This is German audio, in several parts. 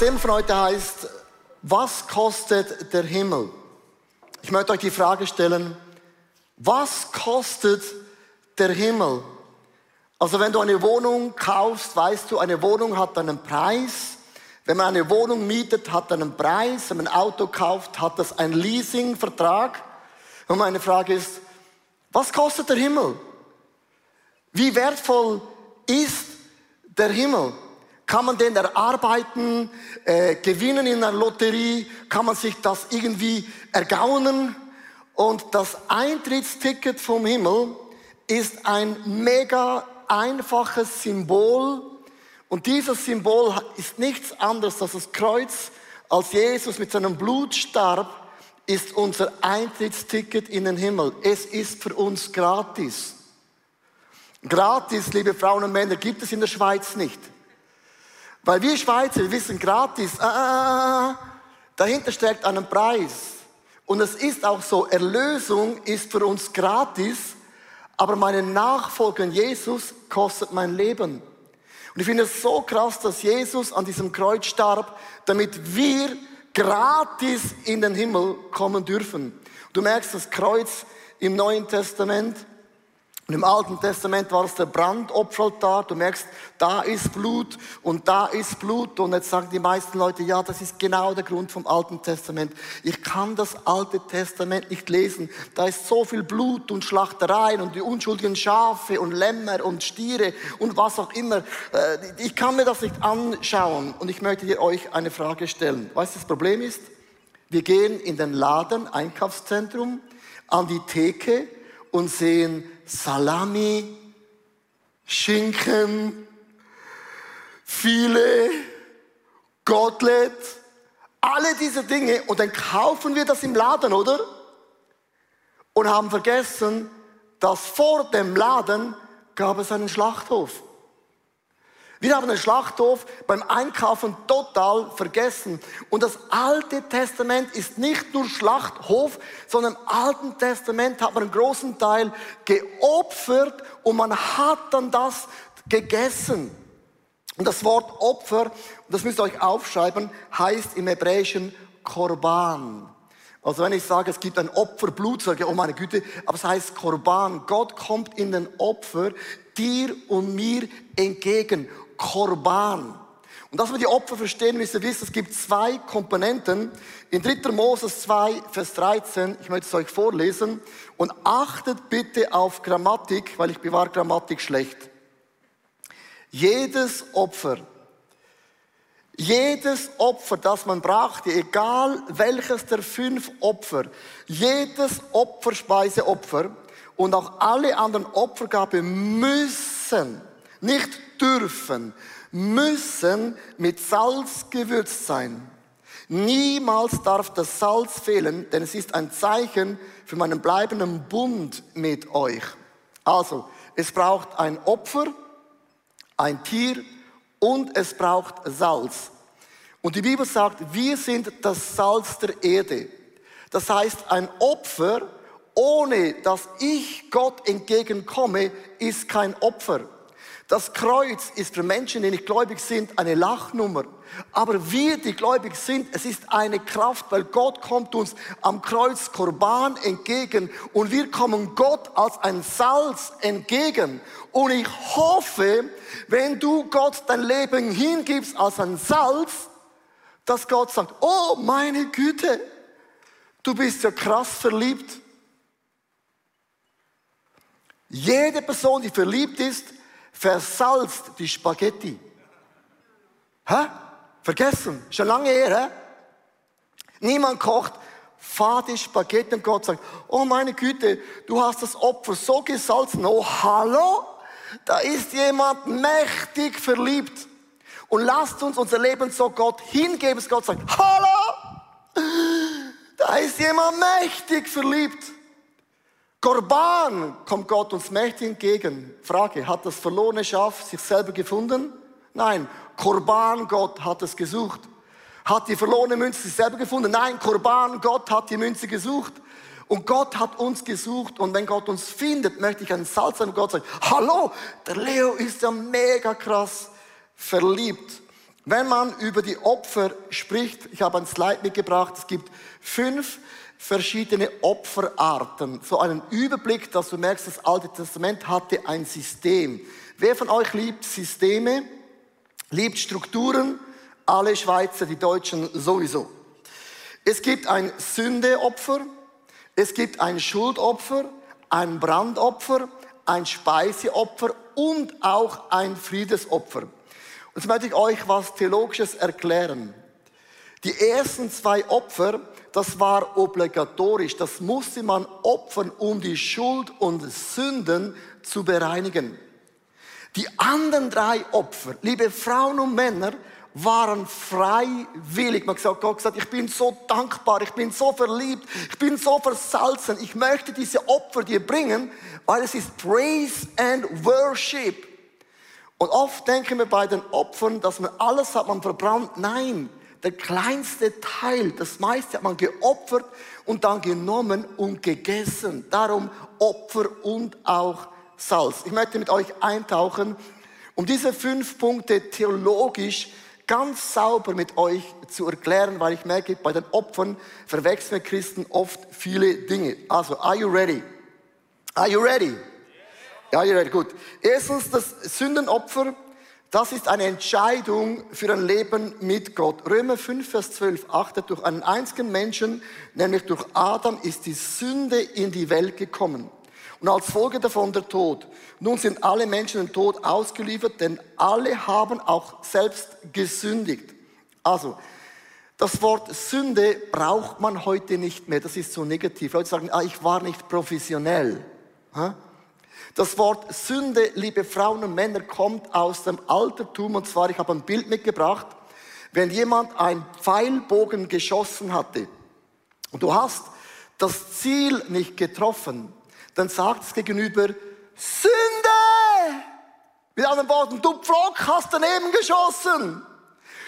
Das heißt, was kostet der Himmel? Ich möchte euch die Frage stellen, was kostet der Himmel? Also wenn du eine Wohnung kaufst, weißt du, eine Wohnung hat einen Preis. Wenn man eine Wohnung mietet, hat einen Preis. Wenn man ein Auto kauft, hat das einen Leasingvertrag. Und meine Frage ist, was kostet der Himmel? Wie wertvoll ist der Himmel? Kann man den erarbeiten, äh, gewinnen in einer Lotterie? Kann man sich das irgendwie ergaunen? Und das Eintrittsticket vom Himmel ist ein mega einfaches Symbol. Und dieses Symbol ist nichts anderes als das Kreuz. Als Jesus mit seinem Blut starb, ist unser Eintrittsticket in den Himmel. Es ist für uns gratis. Gratis, liebe Frauen und Männer, gibt es in der Schweiz nicht. Weil wir Schweizer, wir wissen gratis, ah, ah, ah, dahinter steckt einen Preis. Und es ist auch so, Erlösung ist für uns gratis, aber meine Nachfolge in Jesus kostet mein Leben. Und ich finde es so krass, dass Jesus an diesem Kreuz starb, damit wir gratis in den Himmel kommen dürfen. Du merkst das Kreuz im Neuen Testament, und im Alten Testament war es der Brandopferaltar. Du merkst, da ist Blut und da ist Blut. Und jetzt sagen die meisten Leute, ja, das ist genau der Grund vom Alten Testament. Ich kann das Alte Testament nicht lesen. Da ist so viel Blut und Schlachtereien und die unschuldigen Schafe und Lämmer und Stiere und was auch immer. Äh, ich kann mir das nicht anschauen. Und ich möchte dir euch eine Frage stellen. Weißt du, das Problem ist? Wir gehen in den Laden, Einkaufszentrum, an die Theke und sehen Salami, Schinken, Filet, Gottlet, alle diese Dinge und dann kaufen wir das im Laden, oder? Und haben vergessen, dass vor dem Laden gab es einen Schlachthof. Wir haben den Schlachthof beim Einkaufen total vergessen. Und das Alte Testament ist nicht nur Schlachthof, sondern im Alten Testament hat man einen großen Teil geopfert und man hat dann das gegessen. Und das Wort Opfer, das müsst ihr euch aufschreiben, heißt im Hebräischen Korban. Also wenn ich sage, es gibt ein Opferblut, sage ich, oh meine Güte, aber es heißt Korban. Gott kommt in den Opfer dir und mir entgegen. Korban. Und dass wir die Opfer verstehen müssen, wisst, es gibt zwei Komponenten. In 3. Moses 2, Vers 13, ich möchte es euch vorlesen. Und achtet bitte auf Grammatik, weil ich bewahre Grammatik schlecht. Jedes Opfer, jedes Opfer, das man brachte, egal welches der fünf Opfer, jedes Opferspeiseopfer und auch alle anderen Opfergabe müssen nicht dürfen, müssen mit Salz gewürzt sein. Niemals darf das Salz fehlen, denn es ist ein Zeichen für meinen bleibenden Bund mit euch. Also, es braucht ein Opfer, ein Tier und es braucht Salz. Und die Bibel sagt, wir sind das Salz der Erde. Das heißt, ein Opfer, ohne dass ich Gott entgegenkomme, ist kein Opfer. Das Kreuz ist für Menschen, die nicht gläubig sind, eine Lachnummer. Aber wir, die gläubig sind, es ist eine Kraft, weil Gott kommt uns am Kreuz Korban entgegen und wir kommen Gott als ein Salz entgegen. Und ich hoffe, wenn du Gott dein Leben hingibst als ein Salz, dass Gott sagt, oh meine Güte, du bist ja krass verliebt. Jede Person, die verliebt ist, versalzt die Spaghetti. Hä? Vergessen, schon lange her. Hä? Niemand kocht fade Spaghetti und Gott sagt, oh meine Güte, du hast das Opfer so gesalzen. Oh, hallo? Da ist jemand mächtig verliebt. Und lasst uns unser Leben so Gott hingeben, dass Gott sagt, hallo? Da ist jemand mächtig verliebt. Korban kommt Gott uns mächtig entgegen. Frage, hat das verlorene Schaf sich selber gefunden? Nein, Korban Gott hat es gesucht. Hat die verlorene Münze sich selber gefunden? Nein, Korban Gott hat die Münze gesucht. Und Gott hat uns gesucht. Und wenn Gott uns findet, möchte ich ein Salz. Und Gott sagt, hallo, der Leo ist ja mega krass verliebt. Wenn man über die Opfer spricht, ich habe ein Slide mitgebracht, es gibt fünf verschiedene Opferarten. So einen Überblick, dass du merkst, das Alte Testament hatte ein System. Wer von euch liebt Systeme, liebt Strukturen? Alle Schweizer, die Deutschen sowieso. Es gibt ein Sündeopfer, es gibt ein Schuldopfer, ein Brandopfer, ein Speiseopfer und auch ein Friedesopfer. Jetzt möchte ich euch was Theologisches erklären. Die ersten zwei Opfer, das war obligatorisch. Das musste man opfern, um die Schuld und Sünden zu bereinigen. Die anderen drei Opfer, liebe Frauen und Männer, waren freiwillig. Man hat gesagt, ich bin so dankbar, ich bin so verliebt, ich bin so versalzen. Ich möchte diese Opfer dir bringen, weil es ist Praise and Worship. Und oft denken wir bei den Opfern, dass man alles hat man verbrannt. Nein, der kleinste Teil, das meiste hat man geopfert und dann genommen und gegessen. Darum Opfer und auch Salz. Ich möchte mit euch eintauchen, um diese fünf Punkte theologisch ganz sauber mit euch zu erklären, weil ich merke, bei den Opfern verwechseln Christen oft viele Dinge. Also, are you ready? Are you ready? Ja, you ready? Gut. Erstens, das Sündenopfer, das ist eine Entscheidung für ein Leben mit Gott. Römer 5, Vers 12 achtet, durch einen einzigen Menschen, nämlich durch Adam, ist die Sünde in die Welt gekommen. Und als Folge davon der Tod. Nun sind alle Menschen dem Tod ausgeliefert, denn alle haben auch selbst gesündigt. Also, das Wort Sünde braucht man heute nicht mehr. Das ist so negativ. Leute sagen, ah, ich war nicht professionell. Das Wort Sünde, liebe Frauen und Männer, kommt aus dem Altertum. Und zwar, ich habe ein Bild mitgebracht. Wenn jemand einen Pfeilbogen geschossen hatte und du hast das Ziel nicht getroffen, dann sagt es gegenüber, Sünde! Mit anderen Worten, du Pflock hast daneben geschossen.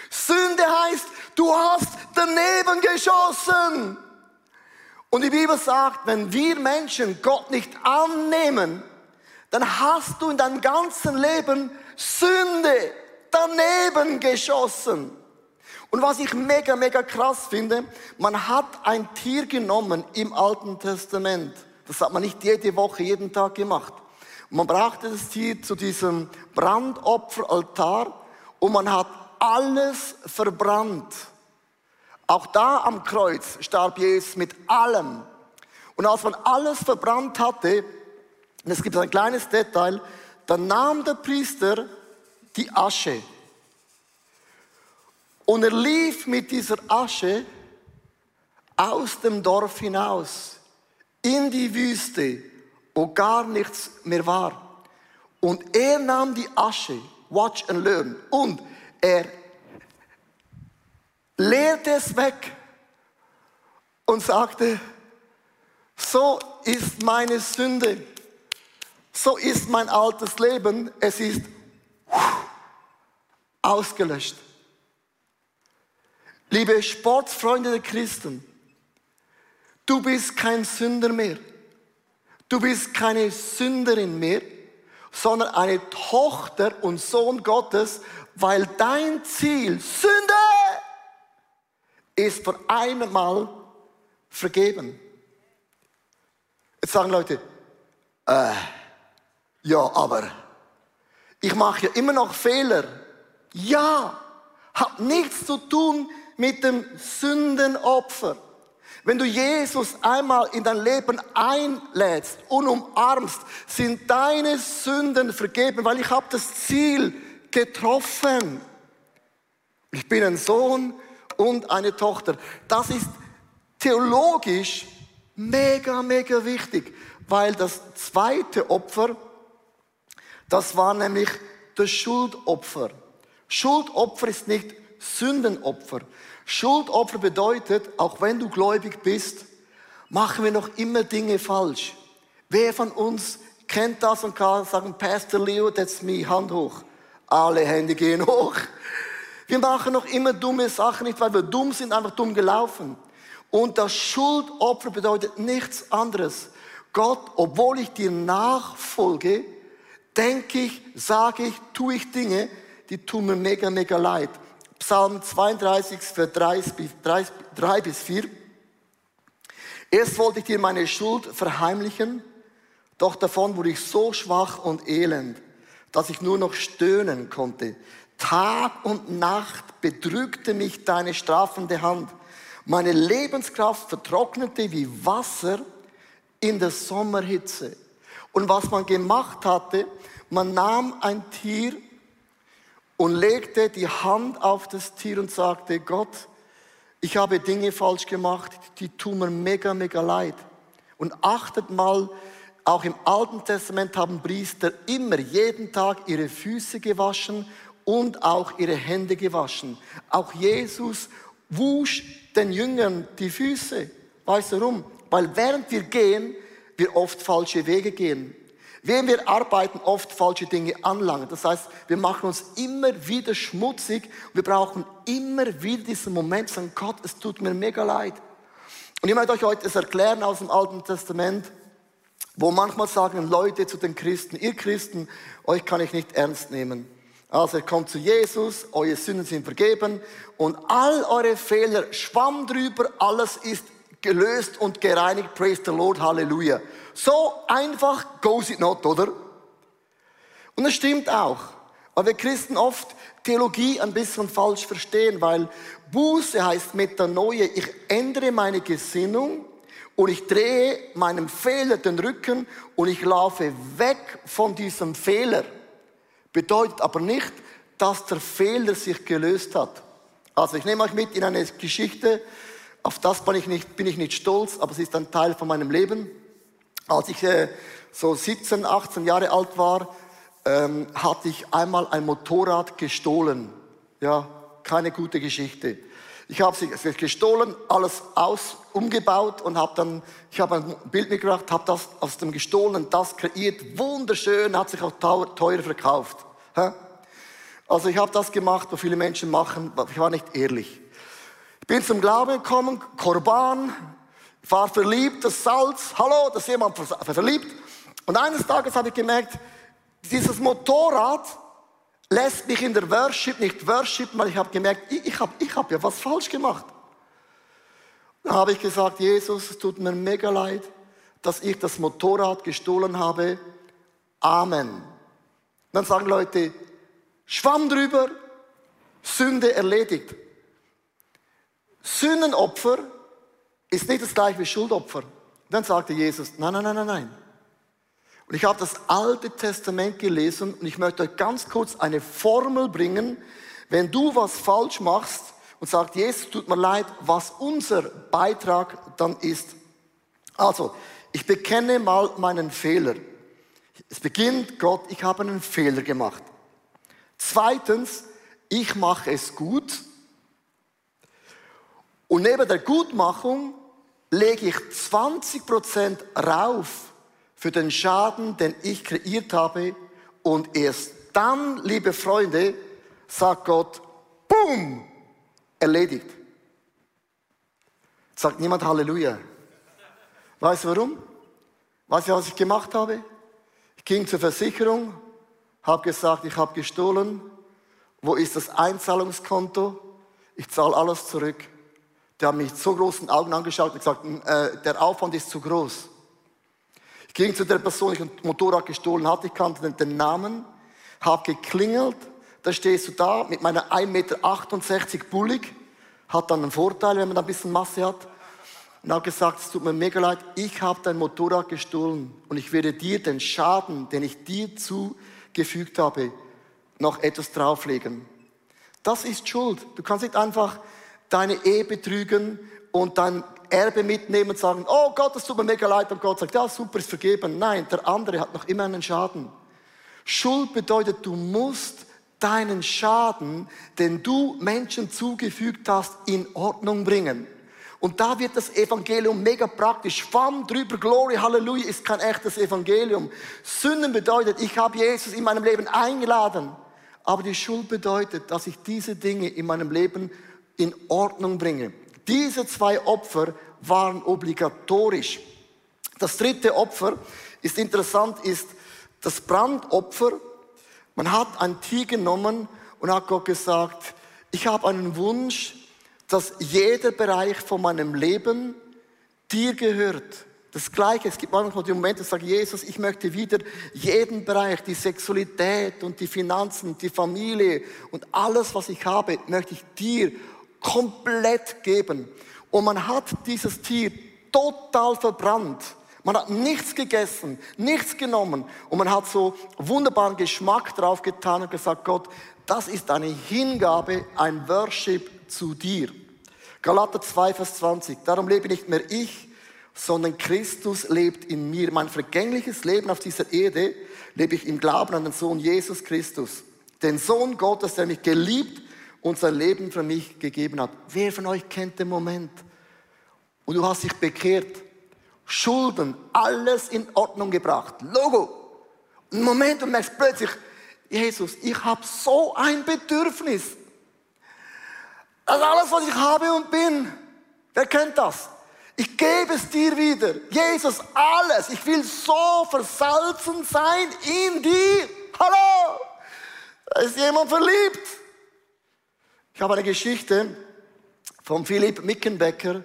Sünde heißt, du hast daneben geschossen. Und die Bibel sagt, wenn wir Menschen Gott nicht annehmen, dann hast du in deinem ganzen Leben Sünde daneben geschossen. Und was ich mega, mega krass finde, man hat ein Tier genommen im Alten Testament. Das hat man nicht jede Woche, jeden Tag gemacht. man brachte das Tier zu diesem Brandopferaltar und man hat alles verbrannt. Auch da am Kreuz starb Jesus mit allem. Und als man alles verbrannt hatte, und es gibt ein kleines Detail, dann nahm der Priester die Asche. Und er lief mit dieser Asche aus dem Dorf hinaus in die Wüste, wo gar nichts mehr war. Und er nahm die Asche, watch and learn, und er leerte es weg und sagte, so ist meine Sünde, so ist mein altes Leben, es ist ausgelöscht. Liebe Sportsfreunde der Christen, Du bist kein Sünder mehr. Du bist keine Sünderin mehr, sondern eine Tochter und Sohn Gottes, weil dein Ziel, Sünde, ist für einmal vergeben. Jetzt sagen Leute, äh, ja, aber ich mache ja immer noch Fehler. Ja, hat nichts zu tun mit dem Sündenopfer. Wenn du Jesus einmal in dein Leben einlädst und umarmst, sind deine Sünden vergeben, weil ich habe das Ziel getroffen. Ich bin ein Sohn und eine Tochter. Das ist theologisch mega, mega wichtig, weil das zweite Opfer, das war nämlich das Schuldopfer. Schuldopfer ist nicht Sündenopfer. Schuldopfer bedeutet, auch wenn du gläubig bist, machen wir noch immer Dinge falsch. Wer von uns kennt das und kann sagen, Pastor Leo, that's me, Hand hoch. Alle Hände gehen hoch. Wir machen noch immer dumme Sachen, nicht weil wir dumm sind, einfach dumm gelaufen. Und das Schuldopfer bedeutet nichts anderes. Gott, obwohl ich dir nachfolge, denke ich, sage ich, tue ich Dinge, die tun mir mega, mega leid. Psalm 32, Vers 3 bis 4. Erst wollte ich dir meine Schuld verheimlichen, doch davon wurde ich so schwach und elend, dass ich nur noch stöhnen konnte. Tag und Nacht bedrückte mich deine strafende Hand. Meine Lebenskraft vertrocknete wie Wasser in der Sommerhitze. Und was man gemacht hatte, man nahm ein Tier und legte die Hand auf das Tier und sagte, Gott, ich habe Dinge falsch gemacht, die tun mir mega, mega leid. Und achtet mal, auch im Alten Testament haben Priester immer jeden Tag ihre Füße gewaschen und auch ihre Hände gewaschen. Auch Jesus wusch den Jüngern die Füße. Weißt du warum? Weil während wir gehen, wir oft falsche Wege gehen. Während wir arbeiten, oft falsche Dinge anlangen. Das heißt, wir machen uns immer wieder schmutzig. Wir brauchen immer wieder diesen Moment, sagen, Gott, es tut mir mega leid. Und ich möchte euch heute das erklären aus dem Alten Testament, wo manchmal sagen Leute zu den Christen, ihr Christen, euch kann ich nicht ernst nehmen. Also ihr kommt zu Jesus, eure Sünden sind vergeben und all eure Fehler, schwamm drüber, alles ist gelöst und gereinigt. Praise the Lord, Halleluja. So einfach goes it not, oder? Und es stimmt auch. Aber wir Christen oft Theologie ein bisschen falsch verstehen, weil Buße heißt Metanoia. Ich ändere meine Gesinnung und ich drehe meinem Fehler den Rücken und ich laufe weg von diesem Fehler. Bedeutet aber nicht, dass der Fehler sich gelöst hat. Also ich nehme euch mit in eine Geschichte, auf das bin ich nicht, bin ich nicht stolz, aber es ist ein Teil von meinem Leben. Als ich äh, so 17, 18 Jahre alt war, ähm, hatte ich einmal ein Motorrad gestohlen. Ja, keine gute Geschichte. Ich habe es gestohlen, alles aus, umgebaut und habe dann, ich habe ein Bild mitgebracht, habe das aus dem gestohlenen das kreiert, wunderschön, hat sich auch teuer verkauft. Also ich habe das gemacht, was viele Menschen machen, ich war nicht ehrlich. Bin zum Glauben gekommen, Korban, war verliebt, das Salz, hallo, da ist jemand verliebt. Und eines Tages habe ich gemerkt, dieses Motorrad lässt mich in der Worship nicht worshipen, weil ich habe gemerkt, ich, ich habe ich hab ja was falsch gemacht. Dann habe ich gesagt, Jesus, es tut mir mega leid, dass ich das Motorrad gestohlen habe. Amen. Dann sagen Leute, Schwamm drüber, Sünde erledigt. Sühnenopfer ist nicht das gleiche wie Schuldopfer. Dann sagte Jesus, nein, nein, nein, nein, nein. Und ich habe das Alte Testament gelesen und ich möchte euch ganz kurz eine Formel bringen, wenn du was falsch machst und sagst, Jesus, tut mir leid, was unser Beitrag dann ist. Also, ich bekenne mal meinen Fehler. Es beginnt, Gott, ich habe einen Fehler gemacht. Zweitens, ich mache es gut. Und neben der Gutmachung lege ich 20% rauf für den Schaden, den ich kreiert habe. Und erst dann, liebe Freunde, sagt Gott, boom, erledigt. Sagt niemand Halleluja. Weißt du warum? Weißt du, was ich gemacht habe? Ich ging zur Versicherung, habe gesagt, ich habe gestohlen. Wo ist das Einzahlungskonto? Ich zahle alles zurück. Die haben mich mit so großen Augen angeschaut und gesagt, äh, der Aufwand ist zu groß. Ich ging zu der Person, die ein Motorrad gestohlen hatte, ich kannte den Namen, habe geklingelt, da stehst du da mit meiner 1,68 Meter bullig, hat dann einen Vorteil, wenn man da ein bisschen Masse hat. Und habe gesagt, es tut mir mega leid, ich habe dein Motorrad gestohlen und ich werde dir den Schaden, den ich dir zugefügt habe, noch etwas drauflegen. Das ist Schuld. Du kannst nicht einfach deine Ehe betrügen und dein Erbe mitnehmen und sagen, oh Gott, das tut mir mega leid. Und Gott sagt, ja, super, ist vergeben. Nein, der andere hat noch immer einen Schaden. Schuld bedeutet, du musst deinen Schaden, den du Menschen zugefügt hast, in Ordnung bringen. Und da wird das Evangelium mega praktisch. Schwamm drüber, Glory, Halleluja, ist kein echtes Evangelium. Sünden bedeutet, ich habe Jesus in meinem Leben eingeladen. Aber die Schuld bedeutet, dass ich diese Dinge in meinem Leben in Ordnung bringe. Diese zwei Opfer waren obligatorisch. Das dritte Opfer ist interessant, ist das Brandopfer. Man hat ein Tier genommen und hat Gott gesagt, Ich habe einen Wunsch, dass jeder Bereich von meinem Leben dir gehört. Das Gleiche, es gibt manchmal die Momente, ich sage, Jesus, ich möchte wieder jeden Bereich, die Sexualität und die Finanzen, die Familie und alles, was ich habe, möchte ich dir komplett geben. Und man hat dieses Tier total verbrannt. Man hat nichts gegessen, nichts genommen und man hat so wunderbaren Geschmack drauf getan und gesagt, Gott, das ist eine Hingabe, ein Worship zu dir. Galater 2, Vers 20. Darum lebe nicht mehr ich, sondern Christus lebt in mir. Mein vergängliches Leben auf dieser Erde lebe ich im Glauben an den Sohn Jesus Christus. Den Sohn Gottes, der mich geliebt und sein Leben für mich gegeben hat. Wer von euch kennt den Moment? Und du hast dich bekehrt, Schulden, alles in Ordnung gebracht. Logo. Ein Moment und merkst plötzlich, Jesus, ich habe so ein Bedürfnis. Das alles, was ich habe und bin. Wer kennt das? Ich gebe es dir wieder. Jesus, alles. Ich will so versalzen sein in dir. Hallo. Da ist jemand verliebt. Ich habe eine Geschichte von Philipp Mickenbecker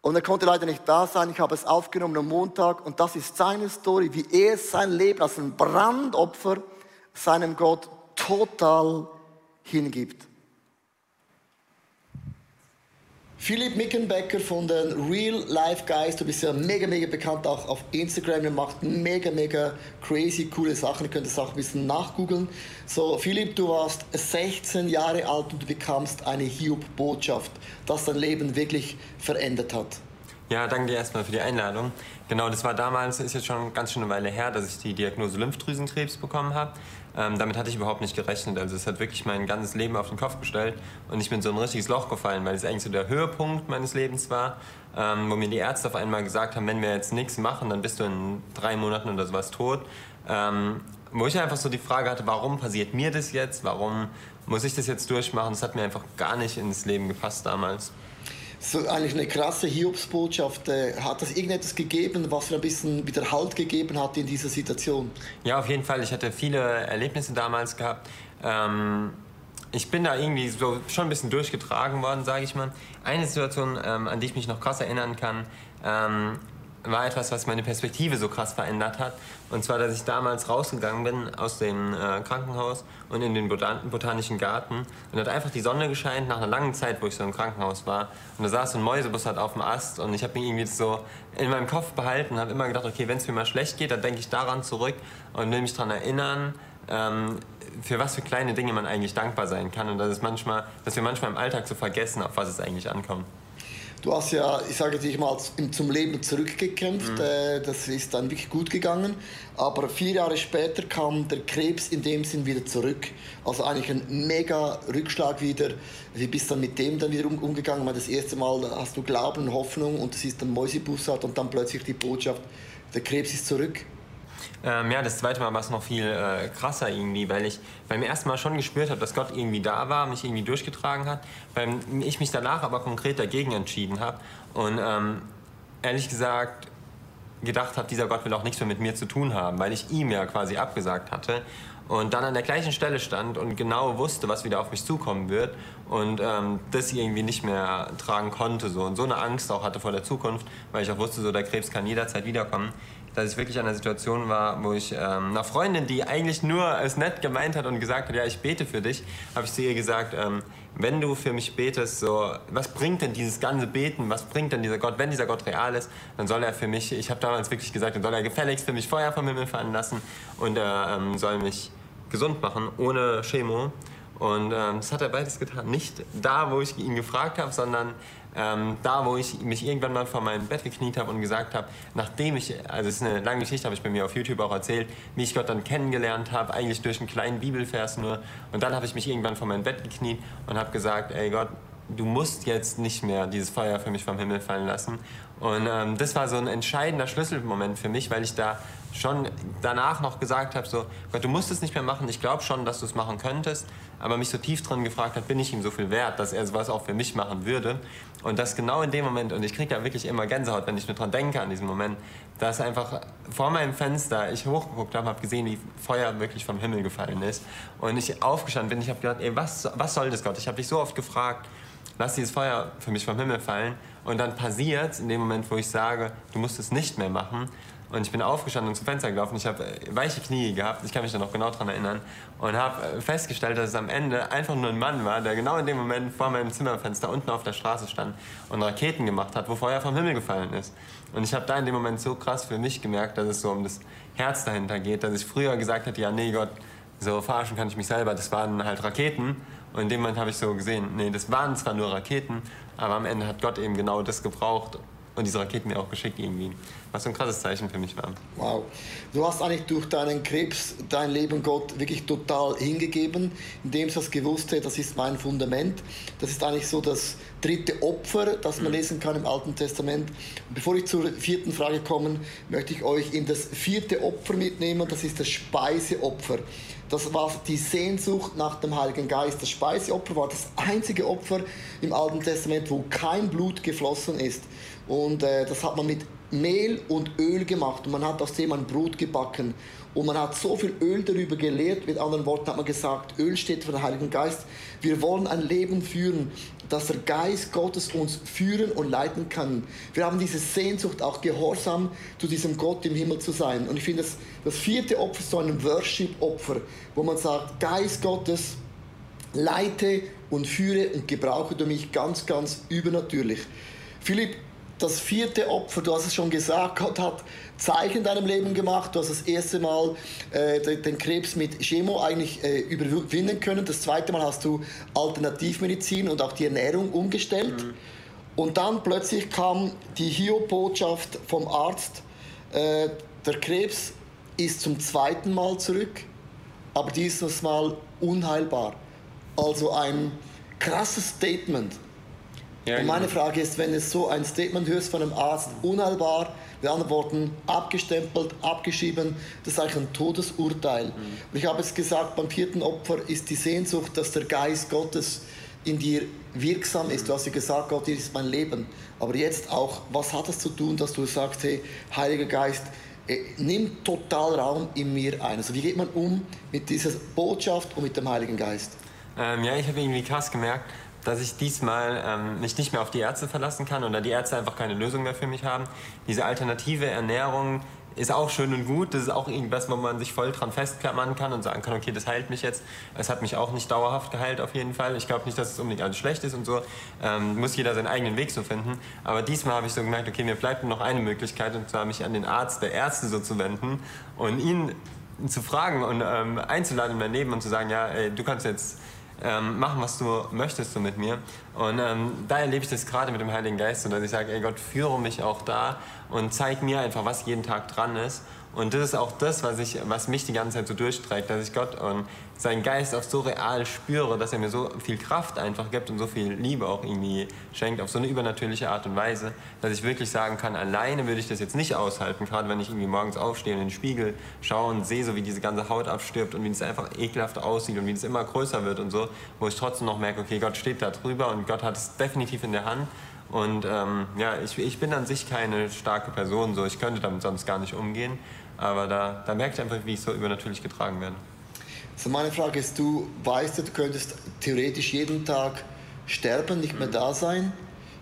und er konnte leider nicht da sein. Ich habe es aufgenommen am Montag und das ist seine Story, wie er sein Leben als ein Brandopfer seinem Gott total hingibt. Philipp Mickenbecker von den Real Life Guys, du bist ja mega, mega bekannt auch auf Instagram, du machst mega, mega crazy, coole Sachen, ihr könnt das auch ein bisschen nachgoogeln. So, Philipp, du warst 16 Jahre alt und du bekamst eine Hiob-Botschaft, das dein Leben wirklich verändert hat. Ja, danke dir erstmal für die Einladung. Genau, das war damals, ist jetzt schon ganz schön eine Weile her, dass ich die Diagnose Lymphdrüsenkrebs bekommen habe. Ähm, damit hatte ich überhaupt nicht gerechnet. Also es hat wirklich mein ganzes Leben auf den Kopf gestellt und ich bin in so ein richtiges Loch gefallen, weil es eigentlich so der Höhepunkt meines Lebens war, ähm, wo mir die Ärzte auf einmal gesagt haben, wenn wir jetzt nichts machen, dann bist du in drei Monaten oder sowas tot. Ähm, wo ich einfach so die Frage hatte, warum passiert mir das jetzt? Warum muss ich das jetzt durchmachen? Das hat mir einfach gar nicht ins Leben gepasst damals so eigentlich eine krasse Hiobsbotschaft. Äh, hat das irgendetwas gegeben, was mir ein bisschen wieder Halt gegeben hat in dieser Situation? Ja, auf jeden Fall. Ich hatte viele Erlebnisse damals gehabt. Ähm, ich bin da irgendwie so schon ein bisschen durchgetragen worden, sage ich mal. Eine Situation, ähm, an die ich mich noch krass erinnern kann, ähm, war etwas, was meine Perspektive so krass verändert hat. Und zwar, dass ich damals rausgegangen bin aus dem äh, Krankenhaus und in den Botan Botanischen Garten. Und hat einfach die Sonne gescheint nach einer langen Zeit, wo ich so im Krankenhaus war. Und da saß so ein Mäusebus halt auf dem Ast und ich habe mich irgendwie so in meinem Kopf behalten und habe immer gedacht, okay, wenn es mir mal schlecht geht, dann denke ich daran zurück und will mich daran erinnern, ähm, für was für kleine Dinge man eigentlich dankbar sein kann und dass, es manchmal, dass wir manchmal im Alltag so vergessen, auf was es eigentlich ankommt. Du hast ja, ich sage dich mal, zum Leben zurückgekämpft. Mhm. Äh, das ist dann wirklich gut gegangen. Aber vier Jahre später kam der Krebs in dem Sinn wieder zurück. Also eigentlich ein mega Rückschlag wieder. Wie bist du dann mit dem dann wieder umgegangen? Weil das erste Mal hast du Glauben und Hoffnung und es ist ein Mäusebussard und dann plötzlich die Botschaft, der Krebs ist zurück. Ähm, ja, das zweite Mal war es noch viel äh, krasser irgendwie, weil ich beim ersten Mal schon gespürt habe, dass Gott irgendwie da war, mich irgendwie durchgetragen hat, weil ich mich danach aber konkret dagegen entschieden habe und ähm, ehrlich gesagt gedacht habe, dieser Gott will auch nichts mehr mit mir zu tun haben, weil ich ihm ja quasi abgesagt hatte und dann an der gleichen Stelle stand und genau wusste, was wieder auf mich zukommen wird und ähm, das irgendwie nicht mehr tragen konnte so und so eine Angst auch hatte vor der Zukunft, weil ich auch wusste, so der Krebs kann jederzeit wiederkommen dass ich wirklich an einer Situation war, wo ich ähm, einer Freundin, die eigentlich nur es nett gemeint hat und gesagt hat, ja, ich bete für dich, habe ich zu ihr gesagt, ähm, wenn du für mich betest, so, was bringt denn dieses ganze Beten, was bringt denn dieser Gott, wenn dieser Gott real ist, dann soll er für mich, ich habe damals wirklich gesagt, dann soll er gefälligst für mich Feuer vom Himmel fallen lassen und er ähm, soll mich gesund machen, ohne Chemo. Und ähm, das hat er beides getan. Nicht da, wo ich ihn gefragt habe, sondern ähm, da, wo ich mich irgendwann mal vor meinem Bett gekniet habe und gesagt habe, nachdem ich, also es ist eine lange Geschichte, habe ich bei mir auf YouTube auch erzählt, wie ich Gott dann kennengelernt habe, eigentlich durch einen kleinen Bibelvers nur. Und dann habe ich mich irgendwann vor meinem Bett gekniet und habe gesagt, ey Gott, du musst jetzt nicht mehr dieses Feuer für mich vom Himmel fallen lassen. Und ähm, das war so ein entscheidender Schlüsselmoment für mich, weil ich da schon danach noch gesagt habe, so, Gott, du musst es nicht mehr machen, ich glaube schon, dass du es machen könntest, aber mich so tief drin gefragt hat, bin ich ihm so viel wert, dass er sowas auch für mich machen würde. Und das genau in dem Moment, und ich kriege da wirklich immer Gänsehaut, wenn ich nur dran denke an diesen Moment, dass einfach vor meinem Fenster ich hochgeguckt habe, habe gesehen, wie Feuer wirklich vom Himmel gefallen ist. Und ich aufgestanden bin, ich habe gedacht, ey, was, was soll das Gott? Ich habe dich so oft gefragt, lass dieses Feuer für mich vom Himmel fallen. Und dann passiert in dem Moment, wo ich sage, du musst es nicht mehr machen. Und ich bin aufgestanden und zum Fenster gelaufen. Ich habe äh, weiche Knie gehabt, ich kann mich da noch genau dran erinnern. Und habe äh, festgestellt, dass es am Ende einfach nur ein Mann war, der genau in dem Moment vor meinem Zimmerfenster unten auf der Straße stand und Raketen gemacht hat, wo Feuer vom Himmel gefallen ist. Und ich habe da in dem Moment so krass für mich gemerkt, dass es so um das Herz dahinter geht, dass ich früher gesagt hätte, ja nee Gott, so verarschen kann ich mich selber, das waren halt Raketen. Und in dem Moment habe ich so gesehen, nee, das waren zwar nur Raketen, aber am Ende hat Gott eben genau das gebraucht und diese Raketen mir auch geschickt irgendwie. Was so ein krasses Zeichen für mich war. Wow. Du hast eigentlich durch deinen Krebs dein Leben Gott wirklich total hingegeben, indem du hast gewusst, das ist mein Fundament. Das ist eigentlich so das dritte Opfer, das man mhm. lesen kann im Alten Testament. Und bevor ich zur vierten Frage komme, möchte ich euch in das vierte Opfer mitnehmen. Das ist das Speiseopfer. Das war die Sehnsucht nach dem Heiligen Geist. Das Speiseopfer war das einzige Opfer im Alten Testament, wo kein Blut geflossen ist. Und äh, das hat man mit Mehl und Öl gemacht und man hat aus dem ein Brot gebacken. Und man hat so viel Öl darüber gelehrt, mit anderen Worten hat man gesagt, Öl steht für den Heiligen Geist. Wir wollen ein Leben führen, dass der Geist Gottes uns führen und leiten kann. Wir haben diese Sehnsucht, auch gehorsam zu diesem Gott im Himmel zu sein. Und ich finde, das, das vierte Opfer ist so ein Worship-Opfer, wo man sagt, Geist Gottes, leite und führe und gebrauche du mich ganz, ganz übernatürlich. Philipp, das vierte Opfer, du hast es schon gesagt, Gott hat Zeichen in deinem Leben gemacht. Du hast das erste Mal äh, den Krebs mit Chemo eigentlich äh, überwinden können. Das zweite Mal hast du Alternativmedizin und auch die Ernährung umgestellt. Mhm. Und dann plötzlich kam die Hio-Botschaft vom Arzt, äh, der Krebs ist zum zweiten Mal zurück, aber dieses Mal unheilbar. Also ein krasses Statement. Ja, und meine. Frage ist, wenn du so ein Statement hörst von einem Arzt, unheilbar, mit anderen Worten, abgestempelt, abgeschrieben, das ist eigentlich ein Todesurteil. Mhm. Und ich habe es gesagt, beim vierten Opfer ist die Sehnsucht, dass der Geist Gottes in dir wirksam ist. Du hast ja gesagt, Gott, hier ist mein Leben. Aber jetzt auch, was hat es zu tun, dass du sagst, hey, Heiliger Geist, äh, nimm total Raum in mir ein. Also wie geht man um mit dieser Botschaft und mit dem Heiligen Geist? Ähm, ja, ich habe irgendwie krass gemerkt, dass ich diesmal ähm, mich nicht mehr auf die Ärzte verlassen kann oder die Ärzte einfach keine Lösung mehr für mich haben. Diese alternative Ernährung ist auch schön und gut. Das ist auch irgendwas, wo man sich voll dran festklammern kann und sagen kann, okay, das heilt mich jetzt. Es hat mich auch nicht dauerhaft geheilt auf jeden Fall. Ich glaube nicht, dass es unbedingt alles schlecht ist und so. Ähm, muss jeder seinen eigenen Weg so finden. Aber diesmal habe ich so gemerkt, okay, mir bleibt nur noch eine Möglichkeit und zwar mich an den Arzt der Ärzte so zu wenden und ihn zu fragen und ähm, einzuladen in mein Leben und zu sagen, ja, ey, du kannst jetzt ähm, machen, was du möchtest so mit mir. Und ähm, da erlebe ich das gerade mit dem Heiligen Geist, und dass ich sage, ey Gott, führe mich auch da und zeig mir einfach, was jeden Tag dran ist. Und das ist auch das, was, ich, was mich die ganze Zeit so durchträgt, dass ich Gott und seinen Geist auch so real spüre, dass er mir so viel Kraft einfach gibt und so viel Liebe auch irgendwie schenkt, auf so eine übernatürliche Art und Weise, dass ich wirklich sagen kann, alleine würde ich das jetzt nicht aushalten, gerade wenn ich irgendwie morgens aufstehe und in den Spiegel schaue und sehe, so wie diese ganze Haut abstirbt und wie es einfach ekelhaft aussieht und wie es immer größer wird und so, wo ich trotzdem noch merke, okay, Gott steht da drüber und Gott hat es definitiv in der Hand und ähm, ja, ich, ich bin an sich keine starke Person, so ich könnte damit sonst gar nicht umgehen. Aber da, da merke ich einfach, wie ich so übernatürlich getragen werde. Also meine Frage ist, du weißt, du könntest theoretisch jeden Tag sterben, nicht mehr da sein.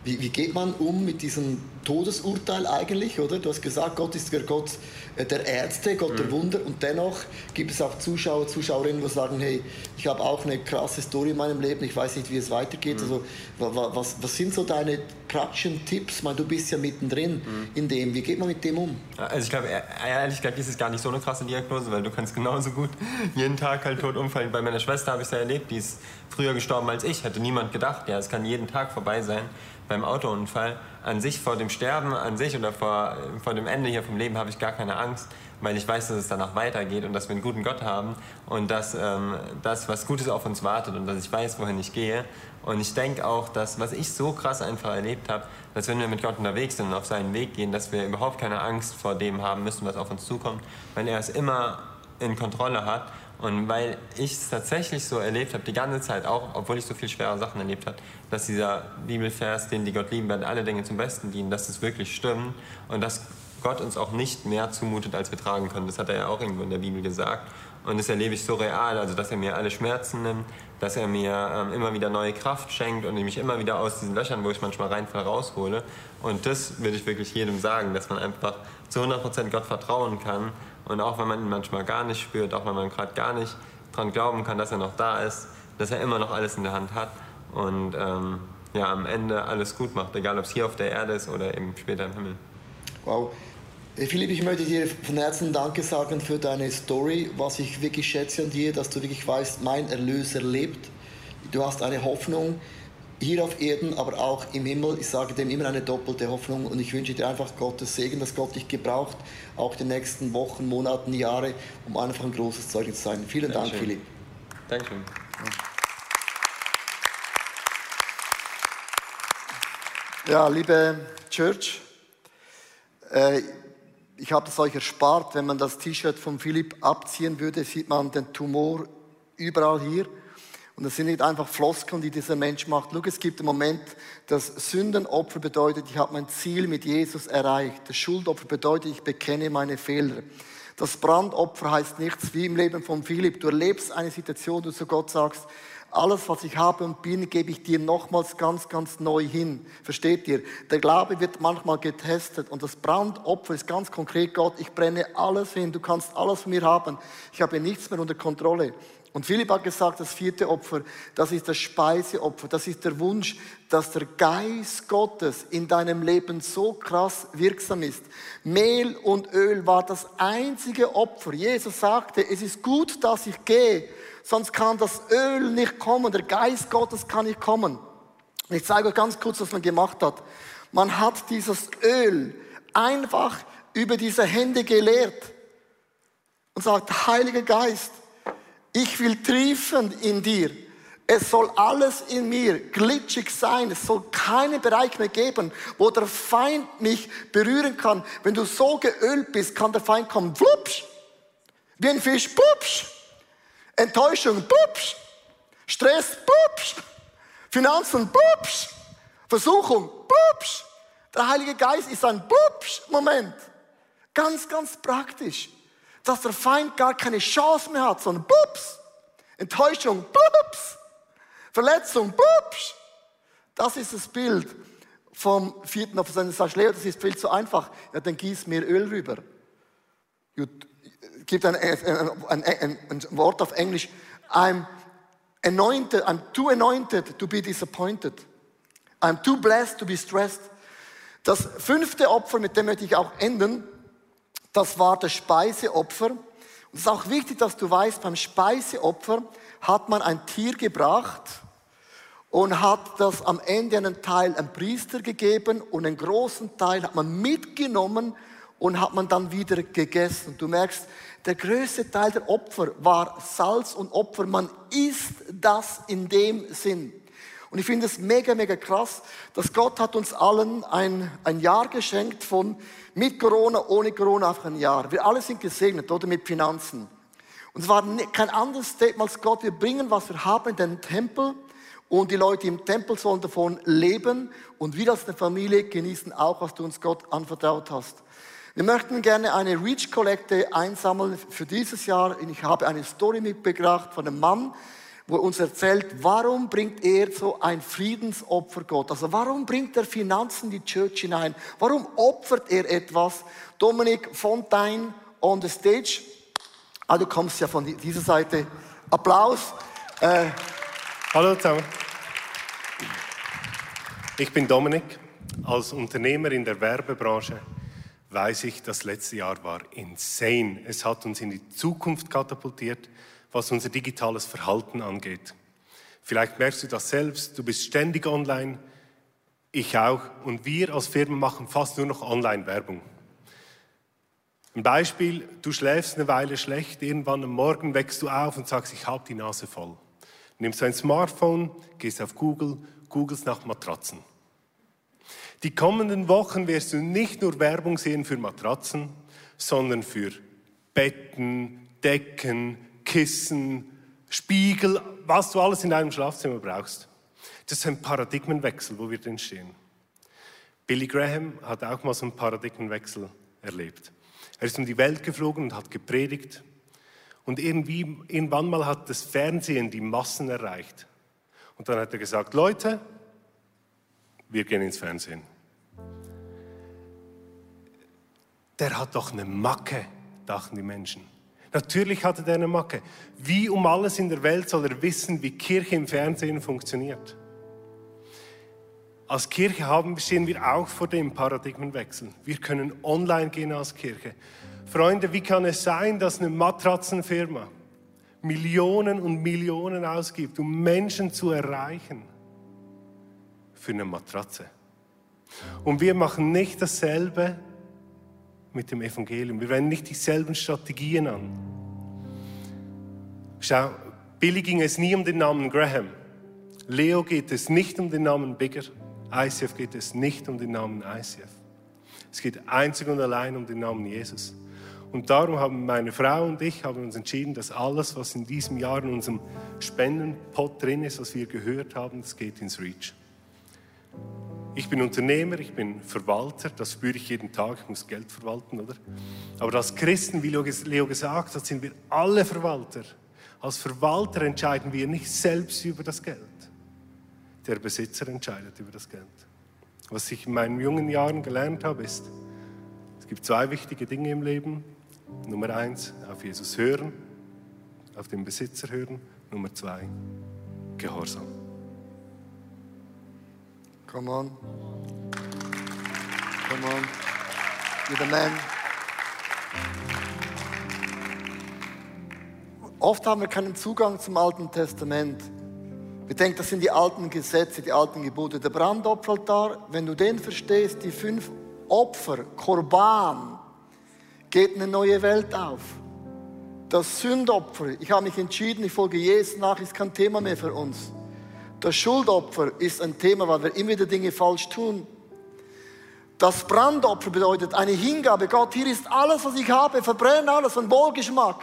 Wie, wie geht man um mit diesem Todesurteil eigentlich, oder? Du hast gesagt, Gott ist der Gott äh, der Ärzte, Gott mhm. der Wunder und dennoch gibt es auch Zuschauer, Zuschauerinnen, die sagen, hey, ich habe auch eine krasse Story in meinem Leben, ich weiß nicht, wie es weitergeht. Mhm. Also, was, was sind so deine praktischen Tipps? Meine, du bist ja mittendrin mhm. in dem. Wie geht man mit dem um? Also ich glaube, ehrlich gesagt ist es gar nicht so eine krasse Diagnose, weil du kannst genauso gut jeden Tag halt tot umfallen. Bei meiner Schwester habe ich es ja erlebt, die ist früher gestorben als ich. Hätte niemand gedacht, ja, es kann jeden Tag vorbei sein beim Autounfall. An sich vor dem Sterben, an sich oder vor, vor dem Ende hier vom Leben habe ich gar keine Angst, weil ich weiß, dass es danach weitergeht und dass wir einen guten Gott haben und dass ähm, das, was Gutes auf uns wartet und dass ich weiß, wohin ich gehe. Und ich denke auch, dass, was ich so krass einfach erlebt habe, dass wenn wir mit Gott unterwegs sind und auf seinen Weg gehen, dass wir überhaupt keine Angst vor dem haben müssen, was auf uns zukommt, weil er es immer in Kontrolle hat. Und weil ich es tatsächlich so erlebt habe, die ganze Zeit auch, obwohl ich so viele schwere Sachen erlebt habe, dass dieser Bibelvers, den die Gott lieben werden, alle Dinge zum Besten dienen, dass es wirklich stimmt und dass Gott uns auch nicht mehr zumutet, als wir tragen können. Das hat er ja auch irgendwo in der Bibel gesagt. Und das erlebe ich so real, also dass er mir alle Schmerzen nimmt, dass er mir ähm, immer wieder neue Kraft schenkt und mich immer wieder aus diesen Löchern, wo ich manchmal reinfall, raushole. Und das würde ich wirklich jedem sagen, dass man einfach zu 100% Gott vertrauen kann. Und auch wenn man ihn manchmal gar nicht spürt, auch wenn man gerade gar nicht daran glauben kann, dass er noch da ist, dass er immer noch alles in der Hand hat und ähm, ja, am Ende alles gut macht, egal ob es hier auf der Erde ist oder eben später im Himmel. Wow. Äh, Philipp, ich möchte dir von Herzen Danke sagen für deine Story, was ich wirklich schätze an dir, dass du wirklich weißt, mein Erlöser lebt. Du hast eine Hoffnung hier auf Erden, aber auch im Himmel. Ich sage dem immer eine doppelte Hoffnung und ich wünsche dir einfach Gottes Segen, dass Gott dich gebraucht, auch die nächsten Wochen, Monaten, Jahre, um einfach ein großes Zeugnis zu sein. Vielen Dankeschön. Dank, Philipp. Dankeschön. Ja, liebe Church, äh, ich habe es euch erspart, wenn man das T-Shirt von Philipp abziehen würde, sieht man den Tumor überall hier. Und das sind nicht einfach Floskeln, die dieser Mensch macht. Schau, es gibt einen Moment, das Sündenopfer bedeutet, ich habe mein Ziel mit Jesus erreicht. Das Schuldopfer bedeutet, ich bekenne meine Fehler. Das Brandopfer heißt nichts wie im Leben von Philipp. Du erlebst eine Situation, du zu Gott sagst, alles, was ich habe und bin, gebe ich dir nochmals ganz, ganz neu hin. Versteht ihr? Der Glaube wird manchmal getestet und das Brandopfer ist ganz konkret Gott. Ich brenne alles hin. Du kannst alles von mir haben. Ich habe nichts mehr unter Kontrolle. Und Philipp hat gesagt, das vierte Opfer, das ist das Speiseopfer. Das ist der Wunsch, dass der Geist Gottes in deinem Leben so krass wirksam ist. Mehl und Öl war das einzige Opfer. Jesus sagte, es ist gut, dass ich gehe sonst kann das Öl nicht kommen, der Geist Gottes kann nicht kommen. Ich zeige euch ganz kurz, was man gemacht hat. Man hat dieses Öl einfach über diese Hände geleert und sagt, Heiliger Geist, ich will triefen in dir. Es soll alles in mir glitschig sein. Es soll keinen Bereich mehr geben, wo der Feind mich berühren kann. Wenn du so geölt bist, kann der Feind kommen, flupsch, wie ein Fisch, plupsch. Enttäuschung, pups. Stress, pups. Finanzen, pups. Versuchung, pups. Der Heilige Geist ist ein Pups-Moment. Ganz, ganz praktisch. Dass der Feind gar keine Chance mehr hat, sondern Pups. Enttäuschung, Pups. Verletzung, Pups. Das ist das Bild vom vierten Offizier. Dann sagst Leo, das ist viel zu einfach. Ja, dann gieß mir Öl rüber gibt ein, ein, ein, ein Wort auf Englisch. I'm anointed, I'm too anointed to be disappointed. I'm too blessed to be stressed. Das fünfte Opfer, mit dem möchte ich auch enden, das war das Speiseopfer. Und es ist auch wichtig, dass du weißt, beim Speiseopfer hat man ein Tier gebracht und hat das am Ende einen Teil einem Priester gegeben und einen großen Teil hat man mitgenommen und hat man dann wieder gegessen. Du merkst, der größte Teil der Opfer war Salz und Opfer. Man isst das in dem Sinn. Und ich finde es mega, mega krass, dass Gott hat uns allen ein, ein Jahr geschenkt von mit Corona, ohne Corona einfach ein Jahr. Wir alle sind gesegnet, oder mit Finanzen. Und es war kein anderes Statement als Gott, wir bringen, was wir haben in den Tempel und die Leute im Tempel sollen davon leben und wir als eine Familie genießen auch, was du uns Gott anvertraut hast. Wir möchten gerne eine Reach-Kollekte einsammeln für dieses Jahr. Ich habe eine Story mitgebracht von einem Mann, wo er uns erzählt, warum bringt er so ein Friedensopfer Gott? Also warum bringt er Finanzen in die Church hinein? Warum opfert er etwas? Dominik Fontaine on the stage. Ah, du kommst ja von dieser Seite. Applaus. Äh, Hallo zusammen. Ich bin Dominik, als Unternehmer in der Werbebranche weiß ich, das letzte Jahr war insane. Es hat uns in die Zukunft katapultiert, was unser digitales Verhalten angeht. Vielleicht merkst du das selbst, du bist ständig online, ich auch, und wir als Firma machen fast nur noch Online-Werbung. Ein Beispiel, du schläfst eine Weile schlecht, irgendwann am Morgen wächst du auf und sagst, ich habe die Nase voll. Nimmst dein Smartphone, gehst auf Google, googelst nach Matratzen. Die kommenden Wochen wirst du nicht nur Werbung sehen für Matratzen, sondern für Betten, Decken, Kissen, Spiegel, was du alles in deinem Schlafzimmer brauchst. Das ist ein Paradigmenwechsel, wo wir drin stehen. Billy Graham hat auch mal so einen Paradigmenwechsel erlebt. Er ist um die Welt geflogen und hat gepredigt. Und irgendwie, irgendwann mal hat das Fernsehen die Massen erreicht. Und dann hat er gesagt, Leute, wir gehen ins Fernsehen. Der hat doch eine Macke, dachten die Menschen. Natürlich hatte der eine Macke. Wie um alles in der Welt soll er wissen, wie Kirche im Fernsehen funktioniert? Als Kirche haben, stehen wir auch vor dem Paradigmenwechsel. Wir können online gehen als Kirche. Freunde, wie kann es sein, dass eine Matratzenfirma Millionen und Millionen ausgibt, um Menschen zu erreichen für eine Matratze? Und wir machen nicht dasselbe mit dem Evangelium. Wir wenden nicht dieselben Strategien an. Schau, Billy ging es nie um den Namen Graham. Leo geht es nicht um den Namen Bigger. ICF geht es nicht um den Namen ICF. Es geht einzig und allein um den Namen Jesus. Und darum haben meine Frau und ich haben uns entschieden, dass alles, was in diesem Jahr in unserem Spendenpot drin ist, was wir gehört haben, das geht ins Reach. Ich bin Unternehmer, ich bin Verwalter, das spüre ich jeden Tag, ich muss Geld verwalten, oder? Aber als Christen, wie Leo gesagt hat, sind wir alle Verwalter. Als Verwalter entscheiden wir nicht selbst über das Geld. Der Besitzer entscheidet über das Geld. Was ich in meinen jungen Jahren gelernt habe, ist, es gibt zwei wichtige Dinge im Leben. Nummer eins, auf Jesus hören, auf den Besitzer hören. Nummer zwei, Gehorsam. Come on. Come on. You're the man. Oft haben wir keinen Zugang zum Alten Testament. Wir denken, das sind die alten Gesetze, die alten Gebote. Der Brandopferaltar, wenn du den verstehst, die fünf Opfer, Korban, geht eine neue Welt auf. Das Sündopfer, ich habe mich entschieden, ich folge Jesus nach, ist kein Thema mehr für uns. Das Schuldopfer ist ein Thema, weil wir immer wieder Dinge falsch tun. Das Brandopfer bedeutet eine Hingabe. Gott, hier ist alles, was ich habe. Verbrenne alles von Wohlgeschmack.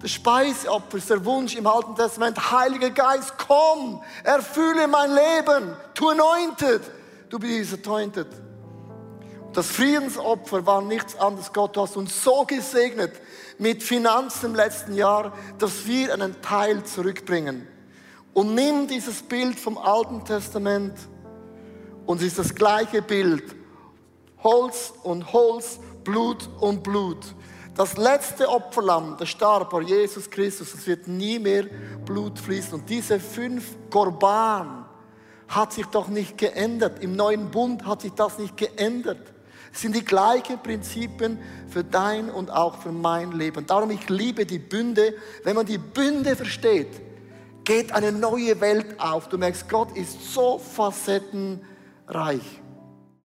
Das Speiseopfer ist der Wunsch im Alten Testament. Heiliger Geist, komm, erfülle mein Leben. Tu anointed. Du bist anointed. Das Friedensopfer war nichts anderes. Gott, du hast uns so gesegnet mit Finanzen im letzten Jahr, dass wir einen Teil zurückbringen. Und nimm dieses Bild vom Alten Testament und es ist das gleiche Bild. Holz und Holz, Blut und Blut. Das letzte Opferlamm, das starb, war Jesus Christus. Es wird nie mehr Blut fließen. Und diese fünf Korban hat sich doch nicht geändert. Im neuen Bund hat sich das nicht geändert. Es sind die gleichen Prinzipien für dein und auch für mein Leben. Darum ich liebe die Bünde. Wenn man die Bünde versteht, geht eine neue Welt auf. Du merkst, Gott ist so facettenreich.